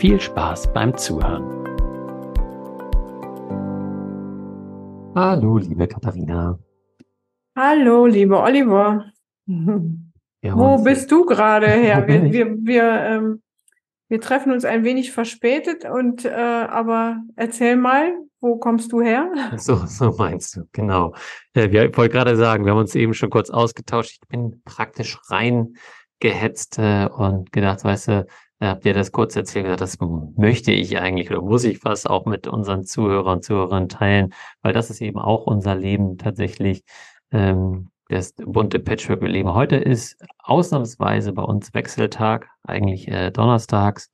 viel Spaß beim Zuhören. Hallo, liebe Katharina. Hallo, lieber Oliver. Ja, Wo bist du gerade her? Wir, wir, wir, ähm, wir treffen uns ein wenig verspätet und äh, aber erzähl mal, wo kommst du her? So, so meinst du, genau. Äh, wir wollte gerade sagen, wir haben uns eben schon kurz ausgetauscht. Ich bin praktisch reingehetzt äh, und gedacht, weißt du, habt ihr das kurz erzählt, das möchte ich eigentlich oder muss ich fast auch mit unseren Zuhörern und Zuhörern teilen, weil das ist eben auch unser Leben tatsächlich. Ähm, das bunte Patchwork leben heute ist ausnahmsweise bei uns Wechseltag, eigentlich äh, donnerstags.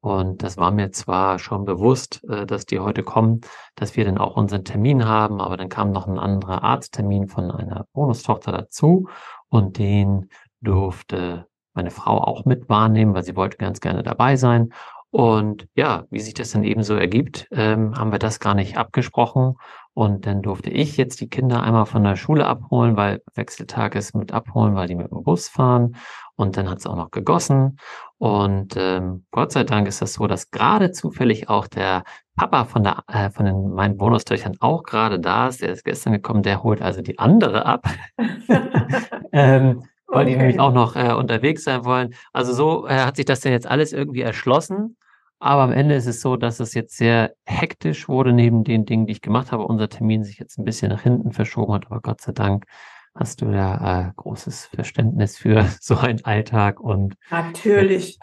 Und das war mir zwar schon bewusst, äh, dass die heute kommen, dass wir dann auch unseren Termin haben, aber dann kam noch ein anderer Arzttermin von einer Bonustochter dazu und den durfte meine Frau auch mit wahrnehmen, weil sie wollte ganz gerne dabei sein. Und ja, wie sich das dann eben so ergibt, ähm, haben wir das gar nicht abgesprochen. Und dann durfte ich jetzt die Kinder einmal von der Schule abholen, weil Wechseltag ist mit abholen, weil die mit dem Bus fahren. Und dann hat es auch noch gegossen. Und ähm, Gott sei Dank ist das so, dass gerade zufällig auch der Papa von der äh, von den meinen Bonustöchtern auch gerade da ist. Der ist gestern gekommen, der holt also die andere ab. ähm, weil okay. die nämlich auch noch äh, unterwegs sein wollen. Also so äh, hat sich das denn jetzt alles irgendwie erschlossen. Aber am Ende ist es so, dass es jetzt sehr hektisch wurde neben den Dingen, die ich gemacht habe. Unser Termin sich jetzt ein bisschen nach hinten verschoben hat. Aber Gott sei Dank hast du ja äh, großes Verständnis für so einen Alltag. Und natürlich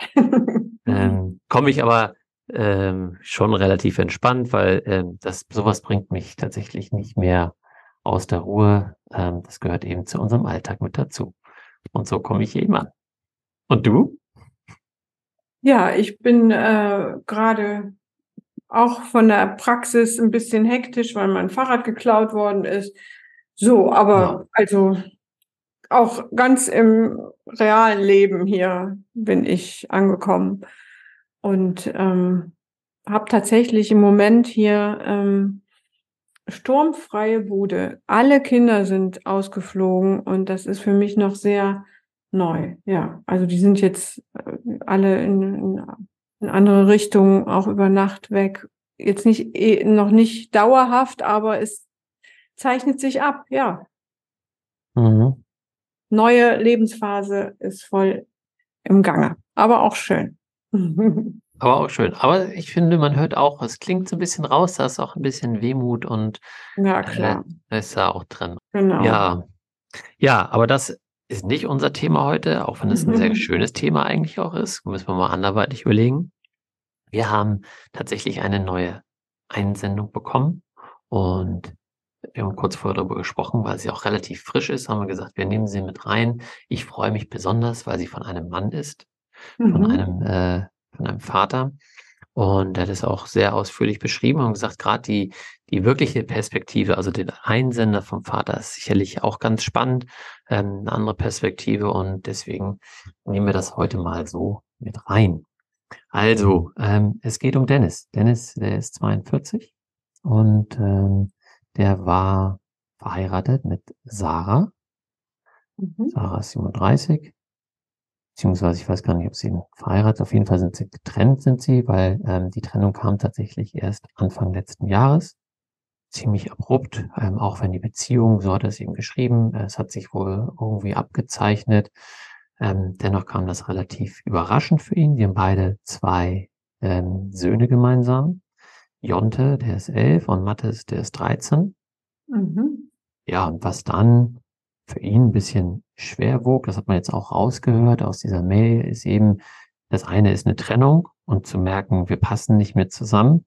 ähm, komme ich aber ähm, schon relativ entspannt, weil ähm, das sowas bringt mich tatsächlich nicht mehr aus der Ruhe. Ähm, das gehört eben zu unserem Alltag mit dazu. Und so komme ich eben an. Und du? Ja, ich bin äh, gerade auch von der Praxis ein bisschen hektisch, weil mein Fahrrad geklaut worden ist. So, aber ja. also auch ganz im realen Leben hier bin ich angekommen und ähm, habe tatsächlich im Moment hier ähm, sturmfreie Bude. Alle Kinder sind ausgeflogen und das ist für mich noch sehr neu. Ja, also die sind jetzt äh, alle in, in, andere Richtungen, auch über Nacht weg. Jetzt nicht eh, noch nicht dauerhaft, aber es zeichnet sich ab. Ja. Mhm. Neue Lebensphase ist voll im Gange, aber auch schön. Aber auch schön. Aber ich finde, man hört auch, es klingt so ein bisschen raus, da ist auch ein bisschen Wehmut und ja, klar. Äh, ist da auch drin. Genau. Ja. Ja, aber das ist nicht unser Thema heute, auch wenn es ein sehr schönes Thema eigentlich auch ist. Müssen wir mal anderweitig überlegen. Wir haben tatsächlich eine neue Einsendung bekommen und wir haben kurz vorher darüber gesprochen, weil sie auch relativ frisch ist, haben wir gesagt, wir nehmen sie mit rein. Ich freue mich besonders, weil sie von einem Mann ist, mhm. von einem äh, von einem Vater. Und er hat es auch sehr ausführlich beschrieben und gesagt, gerade die, die wirkliche Perspektive, also den Einsender vom Vater ist sicherlich auch ganz spannend, ähm, eine andere Perspektive und deswegen nehmen wir das heute mal so mit rein. Also, ähm, es geht um Dennis. Dennis, der ist 42 und ähm, der war verheiratet mit Sarah. Mhm. Sarah ist 37 beziehungsweise ich weiß gar nicht, ob sie verheiratet, auf jeden Fall sind sie getrennt, sind sie, weil ähm, die Trennung kam tatsächlich erst Anfang letzten Jahres. Ziemlich abrupt, ähm, auch wenn die Beziehung, so hat er es eben geschrieben, äh, es hat sich wohl irgendwie abgezeichnet. Ähm, dennoch kam das relativ überraschend für ihn. Die haben beide zwei ähm, Söhne gemeinsam. Jonte, der ist elf und Mathis, der ist 13. Mhm. Ja, und was dann für ihn ein bisschen schwer wog, das hat man jetzt auch rausgehört aus dieser Mail, ist eben, das eine ist eine Trennung und zu merken, wir passen nicht mehr zusammen.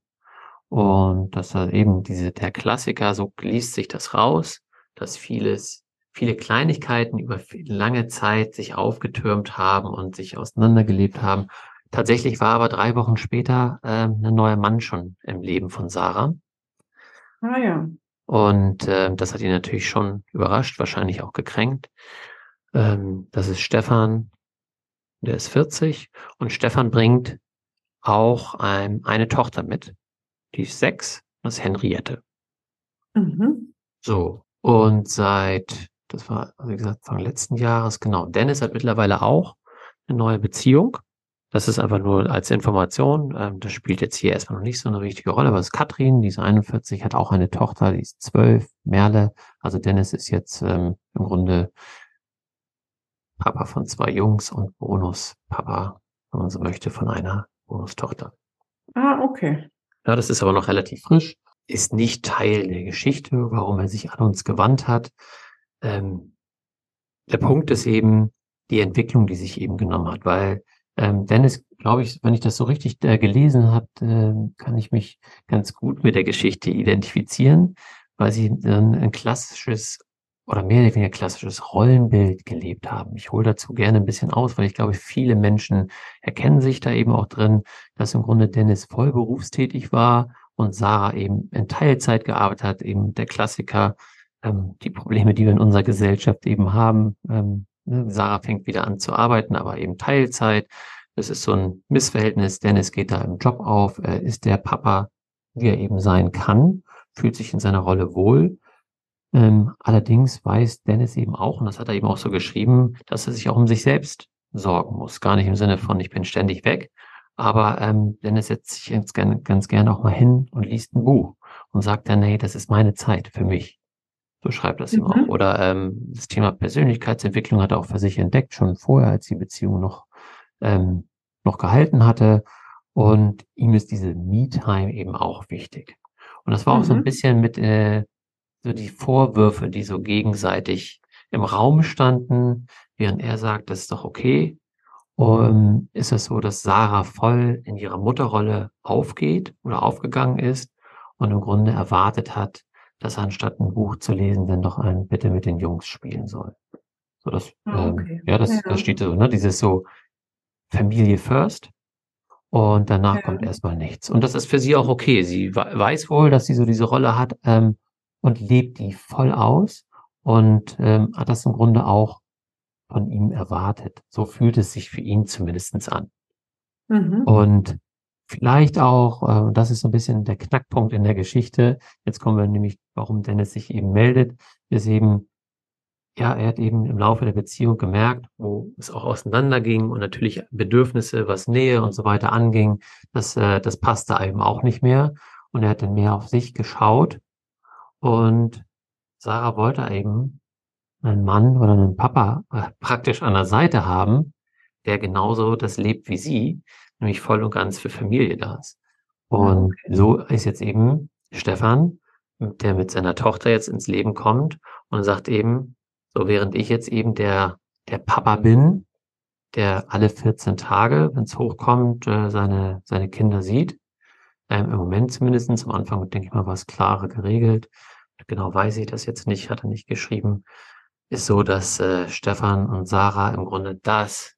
Und dass er eben diese, der Klassiker, so liest sich das raus, dass vieles, viele Kleinigkeiten über lange Zeit sich aufgetürmt haben und sich auseinandergelebt haben. Tatsächlich war aber drei Wochen später äh, ein neuer Mann schon im Leben von Sarah. Ah ja. Und äh, das hat ihn natürlich schon überrascht, wahrscheinlich auch gekränkt. Ähm, das ist Stefan, der ist 40 und Stefan bringt auch ähm, eine Tochter mit, die ist sechs, das ist Henriette. Mhm. So, und seit, das war, wie gesagt, Anfang letzten Jahres, genau, Dennis hat mittlerweile auch eine neue Beziehung. Das ist einfach nur als Information. Ähm, das spielt jetzt hier erstmal noch nicht so eine richtige Rolle, aber es ist Katrin, die ist 41, hat auch eine Tochter, die ist 12, Merle. Also Dennis ist jetzt ähm, im Grunde Papa von zwei Jungs und Bonuspapa, wenn man so möchte, von einer Bonustochter. Ah, okay. Ja, das ist aber noch relativ frisch, ist nicht Teil der Geschichte, warum er sich an uns gewandt hat. Ähm, der Punkt ist eben die Entwicklung, die sich eben genommen hat, weil ähm, Dennis, glaube ich, wenn ich das so richtig äh, gelesen habe, äh, kann ich mich ganz gut mit der Geschichte identifizieren, weil sie dann ein klassisches oder mehr oder weniger klassisches Rollenbild gelebt haben. Ich hole dazu gerne ein bisschen aus, weil ich glaube, viele Menschen erkennen sich da eben auch drin, dass im Grunde Dennis voll berufstätig war und Sarah eben in Teilzeit gearbeitet hat, eben der Klassiker, ähm, die Probleme, die wir in unserer Gesellschaft eben haben. Ähm, Sarah fängt wieder an zu arbeiten, aber eben Teilzeit. Das ist so ein Missverhältnis. Dennis geht da im Job auf, ist der Papa, wie er eben sein kann, fühlt sich in seiner Rolle wohl ähm, allerdings weiß Dennis eben auch, und das hat er eben auch so geschrieben, dass er sich auch um sich selbst sorgen muss. Gar nicht im Sinne von, ich bin ständig weg, aber ähm, Dennis setzt sich jetzt gerne, ganz gerne auch mal hin und liest ein Buch und sagt dann, nee, das ist meine Zeit für mich. So schreibt das mhm. ihm auch. Oder ähm, das Thema Persönlichkeitsentwicklung hat er auch für sich entdeckt, schon vorher, als die Beziehung noch, ähm, noch gehalten hatte. Und ihm ist diese Me-Time eben auch wichtig. Und das war mhm. auch so ein mhm. bisschen mit äh, so die Vorwürfe, die so gegenseitig im Raum standen, während er sagt, das ist doch okay. Und ist es so, dass Sarah voll in ihrer Mutterrolle aufgeht oder aufgegangen ist und im Grunde erwartet hat, dass er anstatt ein Buch zu lesen, dann doch ein Bitte mit den Jungs spielen soll. So das, ah, ähm, okay. ähm, ja, das, ja. das steht so, ne? Dieses so Familie first und danach ja. kommt erstmal nichts. Und das ist für sie auch okay. Sie weiß wohl, dass sie so diese Rolle hat, ähm, und lebt die voll aus und ähm, hat das im Grunde auch von ihm erwartet. So fühlt es sich für ihn zumindestens an. Mhm. Und vielleicht auch, äh, das ist so ein bisschen der Knackpunkt in der Geschichte, jetzt kommen wir nämlich, warum Dennis sich eben meldet, ist eben, ja, er hat eben im Laufe der Beziehung gemerkt, wo es auch auseinanderging und natürlich Bedürfnisse, was Nähe und so weiter anging, das, äh, das passte eben auch nicht mehr. Und er hat dann mehr auf sich geschaut. Und Sarah wollte eben einen Mann oder einen Papa äh, praktisch an der Seite haben, der genauso das lebt wie sie, nämlich voll und ganz für Familie da ist. Und okay. so ist jetzt eben Stefan, der mit seiner Tochter jetzt ins Leben kommt und sagt eben, so während ich jetzt eben der, der Papa bin, der alle 14 Tage, wenn es hochkommt, äh, seine, seine Kinder sieht, ähm, im Moment zumindest, am Anfang, denke ich mal, war es klarer geregelt, genau weiß ich das jetzt nicht, hat er nicht geschrieben, ist so, dass äh, Stefan und Sarah im Grunde das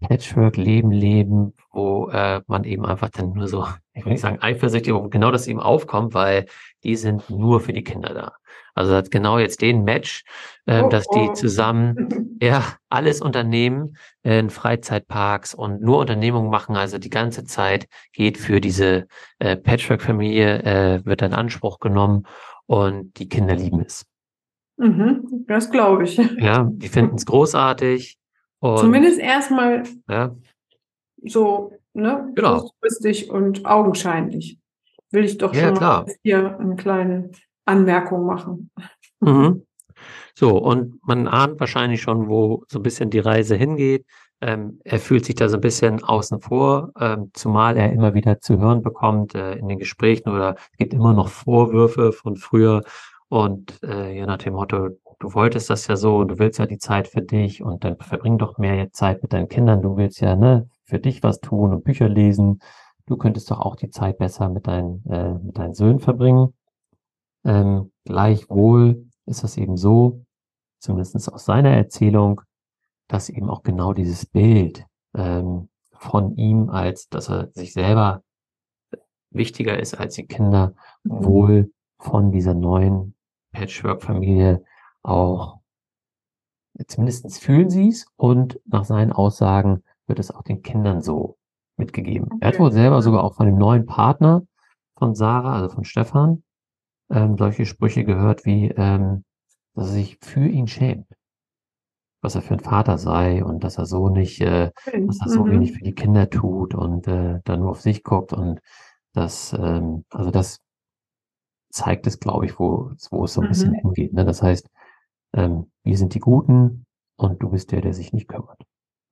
Patchwork-Leben leben, wo äh, man eben einfach dann nur so, ich will nicht sagen eifersüchtig, aber genau das eben aufkommt, weil die sind nur für die Kinder da. Also hat genau jetzt den Match, äh, oh, dass die oh. zusammen ja alles unternehmen äh, in Freizeitparks und nur Unternehmungen machen, also die ganze Zeit geht für diese äh, Patchwork-Familie, äh, wird in Anspruch genommen und die Kinder lieben es. Mhm, das glaube ich. Ja, die finden es großartig. Und, Zumindest erstmal ja. so, ne? Genau. Kurzfristig und augenscheinlich. Will ich doch ja, schon klar. hier eine kleine Anmerkung machen. Mhm. So, und man ahnt wahrscheinlich schon, wo so ein bisschen die Reise hingeht. ähm, er fühlt sich da so ein bisschen außen vor, ähm, zumal er immer wieder zu hören bekommt äh, in den Gesprächen oder es gibt immer noch Vorwürfe von früher und äh, ja nach dem Motto, du wolltest das ja so und du willst ja die Zeit für dich und dann verbring doch mehr Zeit mit deinen Kindern, du willst ja ne für dich was tun und Bücher lesen, du könntest doch auch die Zeit besser mit deinen äh, mit deinen Söhnen verbringen. Ähm, gleichwohl ist das eben so, zumindest aus seiner Erzählung, dass eben auch genau dieses Bild ähm, von ihm, als dass er sich selber wichtiger ist als die Kinder, mhm. wohl von dieser neuen Patchwork-Familie auch, zumindest fühlen sie es und nach seinen Aussagen wird es auch den Kindern so mitgegeben. Okay. Er hat wohl selber sogar auch von dem neuen Partner von Sarah, also von Stefan, ähm, solche Sprüche gehört wie, ähm, dass er sich für ihn schämt was er für ein Vater sei und dass er so nicht, äh, dass er so mhm. wenig für die Kinder tut und äh, dann nur auf sich guckt und das, ähm, also das zeigt es, glaube ich, wo, wo es so ein mhm. bisschen hingeht. Ne? Das heißt, ähm, wir sind die Guten und du bist der, der sich nicht kümmert.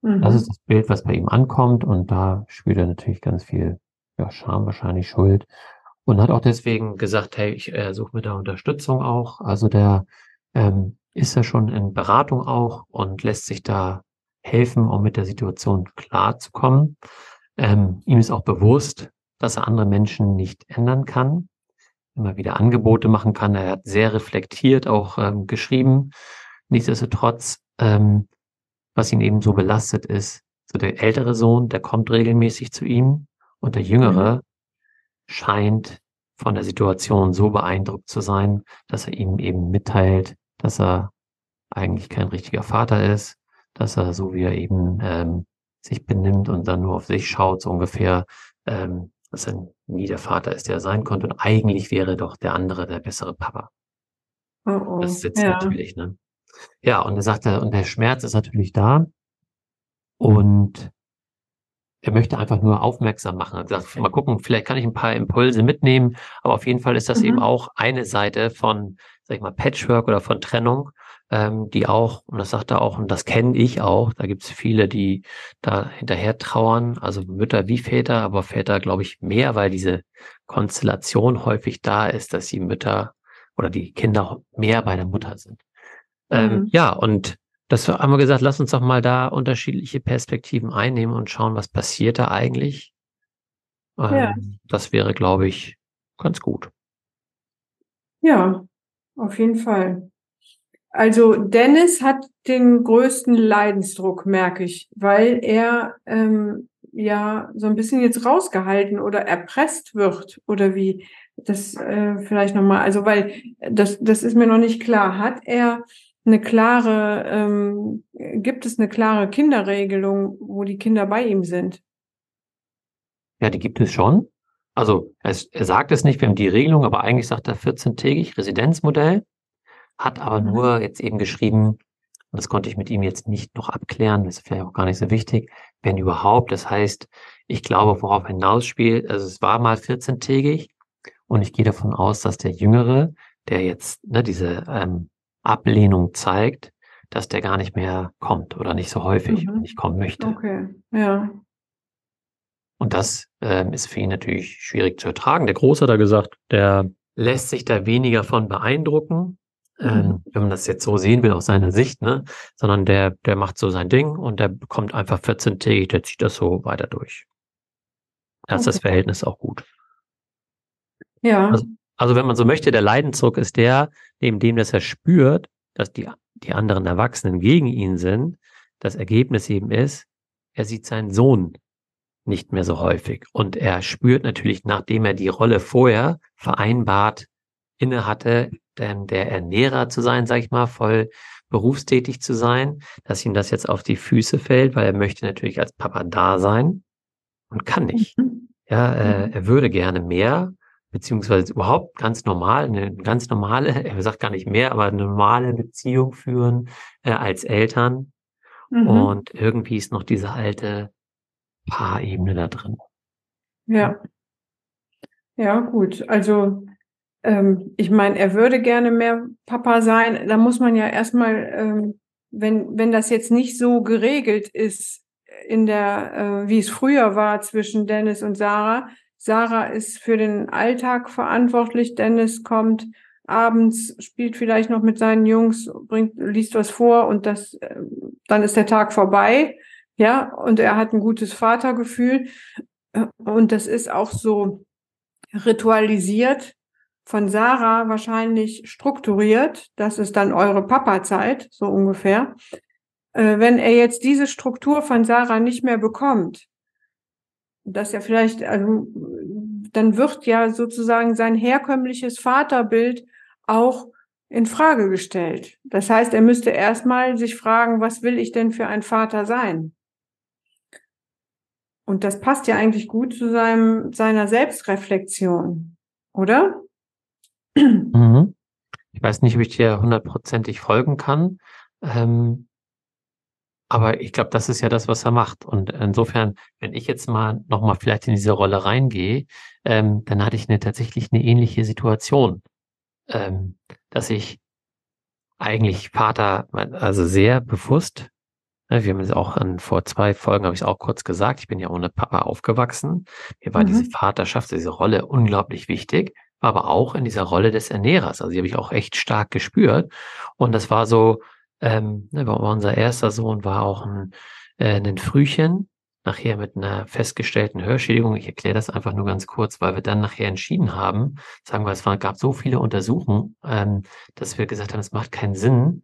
Mhm. Das ist das Bild, was bei ihm ankommt und da spürt er natürlich ganz viel ja, Scham, wahrscheinlich Schuld und hat auch deswegen gesagt, hey, ich äh, suche mir da Unterstützung auch. Also der ähm, ist er schon in Beratung auch und lässt sich da helfen, um mit der Situation klarzukommen. Ähm, ihm ist auch bewusst, dass er andere Menschen nicht ändern kann, immer wieder Angebote machen kann. Er hat sehr reflektiert auch ähm, geschrieben. Nichtsdestotrotz, ähm, was ihn eben so belastet ist, so der ältere Sohn, der kommt regelmäßig zu ihm und der jüngere mhm. scheint von der Situation so beeindruckt zu sein, dass er ihm eben mitteilt, dass er eigentlich kein richtiger Vater ist, dass er so wie er eben ähm, sich benimmt und dann nur auf sich schaut, so ungefähr, ähm, dass er nie der Vater ist, der er sein konnte. Und eigentlich wäre doch der andere der bessere Papa. Oh, oh. Das sitzt ja. natürlich, ne? Ja, und er sagt, und der Schmerz ist natürlich da. Und er möchte einfach nur aufmerksam machen. Er sagt, mal gucken, vielleicht kann ich ein paar Impulse mitnehmen, aber auf jeden Fall ist das mhm. eben auch eine Seite von, sag ich mal, Patchwork oder von Trennung, ähm, die auch, und das sagt er auch, und das kenne ich auch, da gibt es viele, die da hinterher trauern, also Mütter wie Väter, aber Väter, glaube ich, mehr, weil diese Konstellation häufig da ist, dass die Mütter oder die Kinder mehr bei der Mutter sind. Ähm, mhm. Ähm, ja, und das haben wir gesagt, lass uns doch mal da unterschiedliche Perspektiven einnehmen und schauen, was passiert da eigentlich. Ähm, ja. Das wäre, glaube ich, ganz gut. Ja, auf jeden Fall. Also Dennis hat den größten Leidensdruck, merke ich, weil er ähm, ja so ein bisschen jetzt rausgehalten oder erpresst wird oder wie das äh, vielleicht nochmal, also weil das, das ist mir noch nicht klar. Hat er eine klare, ähm, gibt es eine klare Kinderregelung, wo die Kinder bei ihm sind? Ja, die gibt es schon. Also er, er sagt es nicht, wir haben die Regelung, aber eigentlich sagt er 14-tägig Residenzmodell, hat aber nur jetzt eben geschrieben, und das konnte ich mit ihm jetzt nicht noch abklären, das ist vielleicht auch gar nicht so wichtig, wenn überhaupt. Das heißt, ich glaube, worauf er hinausspielt, also es war mal 14-tägig und ich gehe davon aus, dass der Jüngere, der jetzt ne, diese ähm, Ablehnung zeigt, dass der gar nicht mehr kommt oder nicht so häufig mhm. nicht kommen möchte. Okay, ja. Und das ähm, ist für ihn natürlich schwierig zu ertragen. Der Große hat da gesagt, der lässt sich da weniger von beeindrucken, ähm, mhm. ähm, wenn man das jetzt so sehen will aus seiner Sicht, ne? Sondern der, der macht so sein Ding und der bekommt einfach 14 tägig, der zieht das so weiter durch. Da ist okay. das Verhältnis auch gut. Ja. Also, also wenn man so möchte, der Leidensdruck ist der, neben dem, dass er spürt, dass die, die anderen Erwachsenen gegen ihn sind, das Ergebnis eben ist, er sieht seinen Sohn nicht mehr so häufig. Und er spürt natürlich, nachdem er die Rolle vorher vereinbart inne hatte, denn der Ernährer zu sein, sag ich mal, voll berufstätig zu sein, dass ihm das jetzt auf die Füße fällt, weil er möchte natürlich als Papa da sein und kann nicht. Mhm. Ja, äh, er würde gerne mehr, beziehungsweise überhaupt ganz normal, eine ganz normale, er sagt gar nicht mehr, aber eine normale Beziehung führen äh, als Eltern. Mhm. Und irgendwie ist noch diese alte Paarebene da drin. Ja. Ja, gut. Also ähm, ich meine, er würde gerne mehr Papa sein. Da muss man ja erstmal, ähm, wenn, wenn das jetzt nicht so geregelt ist, in der, äh, wie es früher war zwischen Dennis und Sarah. Sarah ist für den Alltag verantwortlich. Dennis kommt abends, spielt vielleicht noch mit seinen Jungs, bringt, liest was vor und das, äh, dann ist der Tag vorbei. Ja, und er hat ein gutes Vatergefühl. Und das ist auch so ritualisiert von Sarah wahrscheinlich strukturiert. Das ist dann eure Papa-Zeit, so ungefähr. Äh, wenn er jetzt diese Struktur von Sarah nicht mehr bekommt, dass er vielleicht, also, dann wird ja sozusagen sein herkömmliches Vaterbild auch in Frage gestellt. Das heißt, er müsste erstmal sich fragen, was will ich denn für ein Vater sein? Und das passt ja eigentlich gut zu seinem, seiner Selbstreflexion, oder? Mhm. Ich weiß nicht, ob ich dir hundertprozentig folgen kann. Ähm, aber ich glaube, das ist ja das, was er macht. Und insofern, wenn ich jetzt mal nochmal vielleicht in diese Rolle reingehe, ähm, dann hatte ich eine tatsächlich eine ähnliche Situation, ähm, dass ich eigentlich Vater, also sehr bewusst Ne, wir haben es auch an, vor zwei Folgen, habe ich es auch kurz gesagt, ich bin ja ohne Papa aufgewachsen. Mir war mhm. diese Vaterschaft, diese Rolle unglaublich wichtig, aber auch in dieser Rolle des Ernährers. Also die habe ich auch echt stark gespürt. Und das war so, ähm, ne, unser erster Sohn war auch ein, äh, ein Frühchen, nachher mit einer festgestellten Hörschädigung. Ich erkläre das einfach nur ganz kurz, weil wir dann nachher entschieden haben, sagen wir, es war, gab so viele Untersuchungen, ähm, dass wir gesagt haben, es macht keinen Sinn,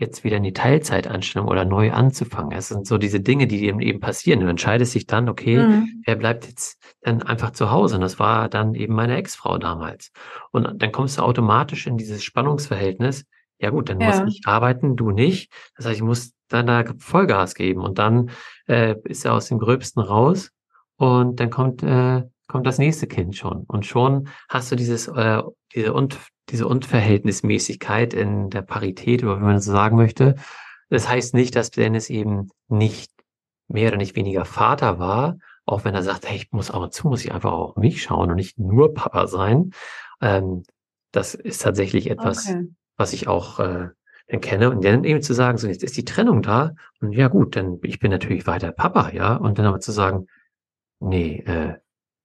jetzt wieder in die Teilzeitanstellung oder neu anzufangen. Es sind so diese Dinge, die eben passieren. Du entscheidest dich dann, okay, mhm. wer bleibt jetzt dann einfach zu Hause? Und das war dann eben meine Ex-Frau damals. Und dann kommst du automatisch in dieses Spannungsverhältnis. Ja gut, dann ja. muss ich arbeiten, du nicht. Das heißt, ich muss dann da Vollgas geben. Und dann äh, ist er aus dem Gröbsten raus und dann kommt, äh, kommt das nächste Kind schon. Und schon hast du dieses, äh, diese und diese Unverhältnismäßigkeit in der Parität, oder wie man das so sagen möchte. Das heißt nicht, dass Dennis eben nicht mehr oder nicht weniger Vater war, auch wenn er sagt, hey, ich muss aber zu, muss ich einfach auch auf mich schauen und nicht nur Papa sein. Ähm, das ist tatsächlich etwas, okay. was ich auch äh, kenne. Und dann eben zu sagen, so jetzt ist die Trennung da und ja gut, dann ich bin natürlich weiter Papa, ja. Und dann aber zu sagen, nee, äh,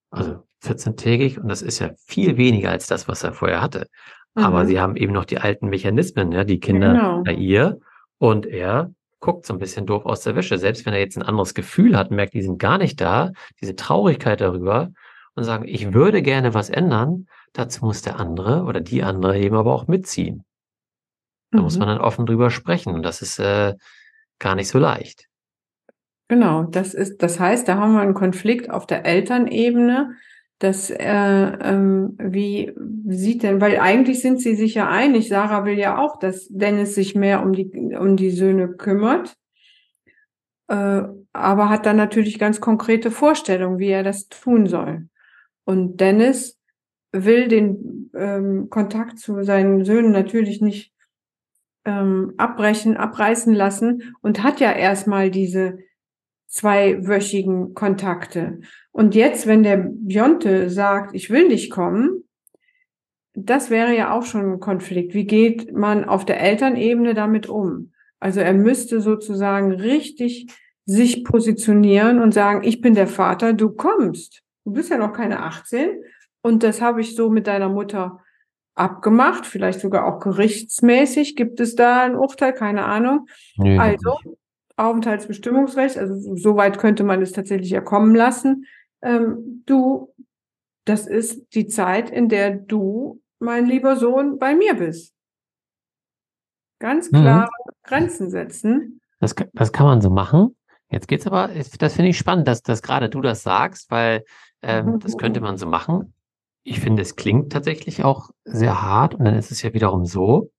also 14-tägig und das ist ja viel weniger als das, was er vorher hatte. Mhm. Aber sie haben eben noch die alten Mechanismen, ja, die Kinder genau. bei ihr und er guckt so ein bisschen doof aus der Wäsche. Selbst wenn er jetzt ein anderes Gefühl hat, merkt, die sind gar nicht da, diese Traurigkeit darüber und sagen, ich würde gerne was ändern, dazu muss der andere oder die andere eben aber auch mitziehen. Da mhm. muss man dann offen drüber sprechen und das ist äh, gar nicht so leicht. Genau, das ist, das heißt, da haben wir einen Konflikt auf der Elternebene, dass äh, ähm, wie sieht denn, weil eigentlich sind sie sich ja einig, Sarah will ja auch, dass Dennis sich mehr um die, um die Söhne kümmert, äh, aber hat dann natürlich ganz konkrete Vorstellungen, wie er das tun soll. Und Dennis will den ähm, Kontakt zu seinen Söhnen natürlich nicht ähm, abbrechen, abreißen lassen und hat ja erstmal diese zweiwöchigen Kontakte. Und jetzt, wenn der Bionte sagt, ich will nicht kommen, das wäre ja auch schon ein Konflikt. Wie geht man auf der Elternebene damit um? Also er müsste sozusagen richtig sich positionieren und sagen, ich bin der Vater, du kommst. Du bist ja noch keine 18 und das habe ich so mit deiner Mutter abgemacht, vielleicht sogar auch gerichtsmäßig. Gibt es da ein Urteil? Keine Ahnung. Nee, also Aufenthaltsbestimmungsrecht, also so weit könnte man es tatsächlich ja kommen lassen. Ähm, du, das ist die Zeit, in der du, mein lieber Sohn, bei mir bist. Ganz klare mhm. Grenzen setzen. Das, das kann man so machen. Jetzt geht's aber, das finde ich spannend, dass, dass gerade du das sagst, weil ähm, das könnte man so machen. Ich finde, es klingt tatsächlich auch sehr hart und dann ist es ja wiederum so,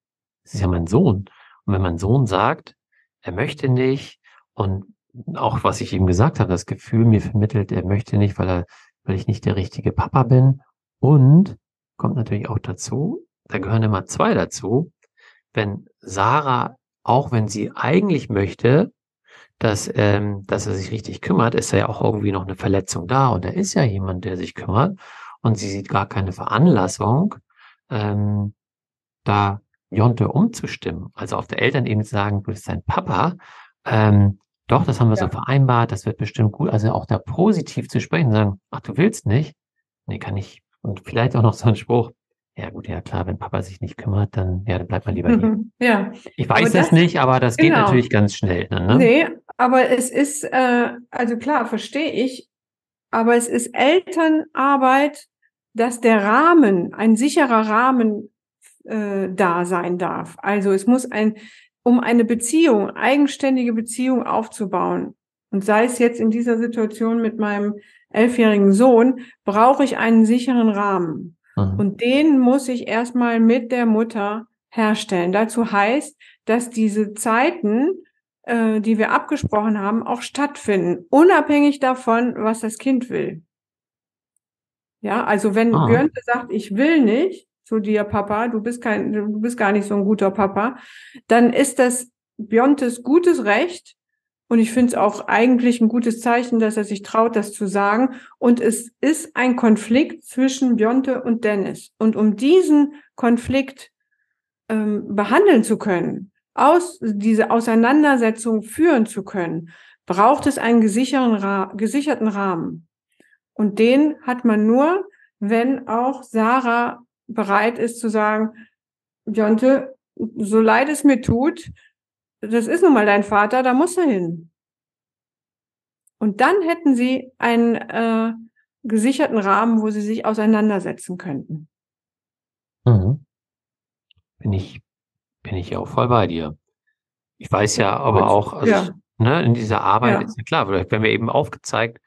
es ist ja mein Sohn. Und wenn mein Sohn sagt, er möchte nicht und auch was ich ihm gesagt habe, das Gefühl mir vermittelt, er möchte nicht, weil er, weil ich nicht der richtige Papa bin. Und kommt natürlich auch dazu, da gehören immer zwei dazu. Wenn Sarah, auch wenn sie eigentlich möchte, dass, ähm, dass er sich richtig kümmert, ist ja auch irgendwie noch eine Verletzung da und da ist ja jemand, der sich kümmert und sie sieht gar keine Veranlassung, ähm, da Jonte umzustimmen, also auf der Elternebene zu sagen, du bist dein Papa, ähm, doch, das haben wir ja. so vereinbart, das wird bestimmt gut. Also auch da positiv zu sprechen, sagen, ach, du willst nicht? Nee, kann ich. Und vielleicht auch noch so ein Spruch, ja gut, ja klar, wenn Papa sich nicht kümmert, dann, ja, dann bleibt man lieber hier. Ja. Ich weiß das, nicht, aber das genau. geht natürlich ganz schnell. Dann, ne? Nee, aber es ist, äh, also klar, verstehe ich, aber es ist Elternarbeit, dass der Rahmen, ein sicherer Rahmen äh, da sein darf. Also es muss ein, um eine Beziehung, eigenständige Beziehung aufzubauen, und sei es jetzt in dieser Situation mit meinem elfjährigen Sohn, brauche ich einen sicheren Rahmen. Mhm. Und den muss ich erstmal mit der Mutter herstellen. Dazu heißt, dass diese Zeiten, äh, die wir abgesprochen haben, auch stattfinden, unabhängig davon, was das Kind will. Ja, also wenn ah. Björn sagt, ich will nicht zu dir, Papa, du bist kein, du bist gar nicht so ein guter Papa, dann ist das Bjontes gutes Recht, und ich finde es auch eigentlich ein gutes Zeichen, dass er sich traut, das zu sagen. Und es ist ein Konflikt zwischen Bionte und Dennis. Und um diesen Konflikt ähm, behandeln zu können, aus, diese Auseinandersetzung führen zu können, braucht es einen gesicherten Rahmen. Und den hat man nur, wenn auch Sarah bereit ist zu sagen, Bionte, so leid es mir tut, das ist nun mal dein Vater, da muss er hin. Und dann hätten sie einen äh, gesicherten Rahmen, wo sie sich auseinandersetzen könnten. Mhm. Bin ich, bin ich auch voll bei dir. Ich weiß ja aber auch, also ja. ne, in dieser Arbeit ja. ist ja klar, vielleicht werden wir eben aufgezeigt,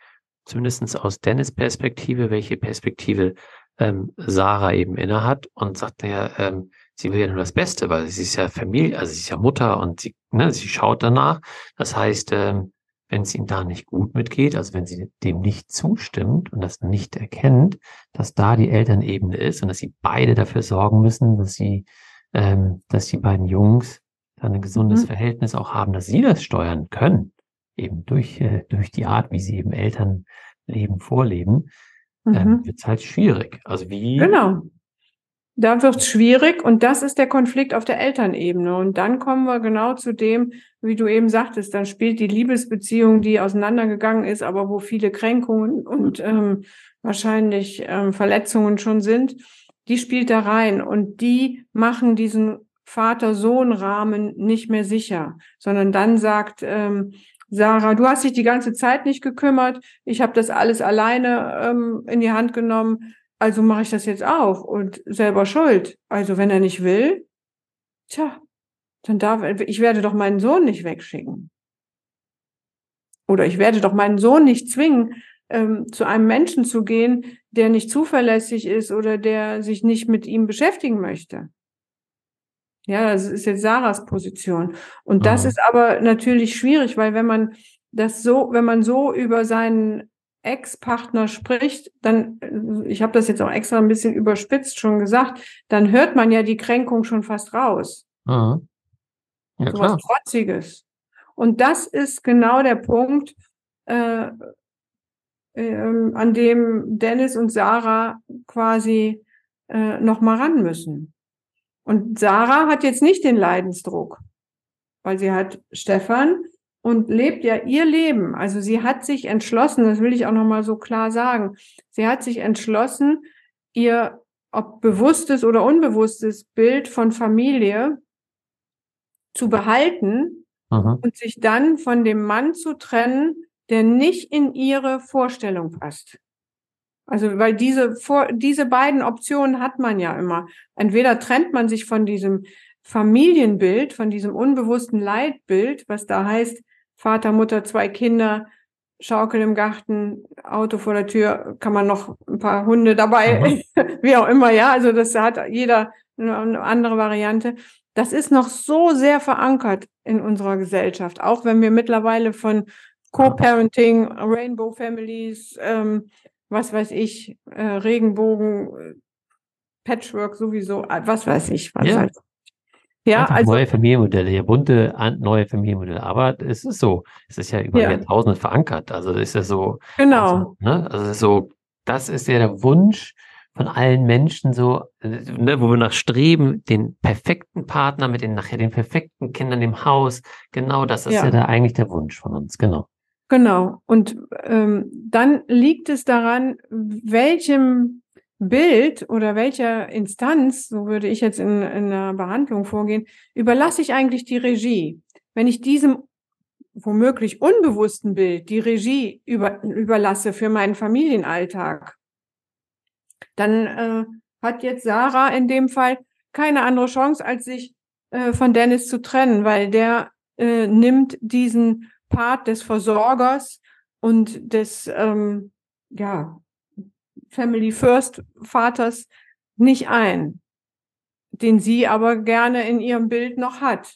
zumindest aus Dennis Perspektive, welche Perspektive ähm, Sarah eben innehat und sagt ja, ähm, sie will ja nur das Beste, weil sie ist ja Familie, also sie ist ja Mutter und sie, ne, sie schaut danach. Das heißt, ähm, wenn es ihm da nicht gut mitgeht, also wenn sie dem nicht zustimmt und das nicht erkennt, dass da die Elternebene ist und dass sie beide dafür sorgen müssen, dass sie, ähm, dass die beiden Jungs dann ein gesundes mhm. Verhältnis auch haben, dass sie das steuern können, eben durch, äh, durch die Art, wie sie eben Elternleben vorleben, mhm. ähm, wird es halt schwierig. Also wie, genau. Da wird es schwierig und das ist der Konflikt auf der Elternebene. Und dann kommen wir genau zu dem, wie du eben sagtest, dann spielt die Liebesbeziehung, die auseinandergegangen ist, aber wo viele Kränkungen und ähm, wahrscheinlich ähm, Verletzungen schon sind, die spielt da rein und die machen diesen Vater-Sohn-Rahmen nicht mehr sicher, sondern dann sagt ähm, Sarah, du hast dich die ganze Zeit nicht gekümmert, ich habe das alles alleine ähm, in die Hand genommen also mache ich das jetzt auch und selber schuld. Also wenn er nicht will, tja, dann darf ich werde doch meinen Sohn nicht wegschicken. Oder ich werde doch meinen Sohn nicht zwingen, ähm, zu einem Menschen zu gehen, der nicht zuverlässig ist oder der sich nicht mit ihm beschäftigen möchte. Ja, das ist jetzt Sarahs Position. Und das mhm. ist aber natürlich schwierig, weil wenn man das so, wenn man so über seinen Ex-Partner spricht, dann, ich habe das jetzt auch extra ein bisschen überspitzt schon gesagt, dann hört man ja die Kränkung schon fast raus. Mhm. Ja, so was Trotziges. Und das ist genau der Punkt, äh, äh, an dem Dennis und Sarah quasi äh, noch mal ran müssen. Und Sarah hat jetzt nicht den Leidensdruck, weil sie hat Stefan, und lebt ja ihr Leben. Also sie hat sich entschlossen, das will ich auch nochmal so klar sagen, sie hat sich entschlossen, ihr, ob bewusstes oder unbewusstes Bild von Familie zu behalten mhm. und sich dann von dem Mann zu trennen, der nicht in ihre Vorstellung passt. Also, weil diese, vor, diese beiden Optionen hat man ja immer. Entweder trennt man sich von diesem Familienbild, von diesem unbewussten Leitbild, was da heißt, Vater, Mutter, zwei Kinder, Schaukel im Garten, Auto vor der Tür, kann man noch ein paar Hunde dabei, wie auch immer, ja. Also das hat jeder eine andere Variante. Das ist noch so sehr verankert in unserer Gesellschaft, auch wenn wir mittlerweile von Co-Parenting, Rainbow Families, ähm, was weiß ich, äh, Regenbogen, Patchwork sowieso, was weiß ich, was ja. halt ja, also neue Familienmodelle, ja bunte neue Familienmodelle. Aber es ist so, es ist ja über ja. Jahrtausende verankert. Also ist ja so. Genau. Also, ne? also so, das ist ja der Wunsch von allen Menschen so, ne, wo wir nach streben, den perfekten Partner mit den nachher den perfekten Kindern im Haus. Genau das ist ja, ja da eigentlich der Wunsch von uns, genau. Genau. Und ähm, dann liegt es daran, welchem Bild oder welcher Instanz, so würde ich jetzt in, in einer Behandlung vorgehen, überlasse ich eigentlich die Regie. Wenn ich diesem womöglich unbewussten Bild die Regie über, überlasse für meinen Familienalltag, dann äh, hat jetzt Sarah in dem Fall keine andere Chance, als sich äh, von Dennis zu trennen, weil der äh, nimmt diesen Part des Versorgers und des ähm, ja, Family First Vaters nicht ein, den sie aber gerne in ihrem Bild noch hat.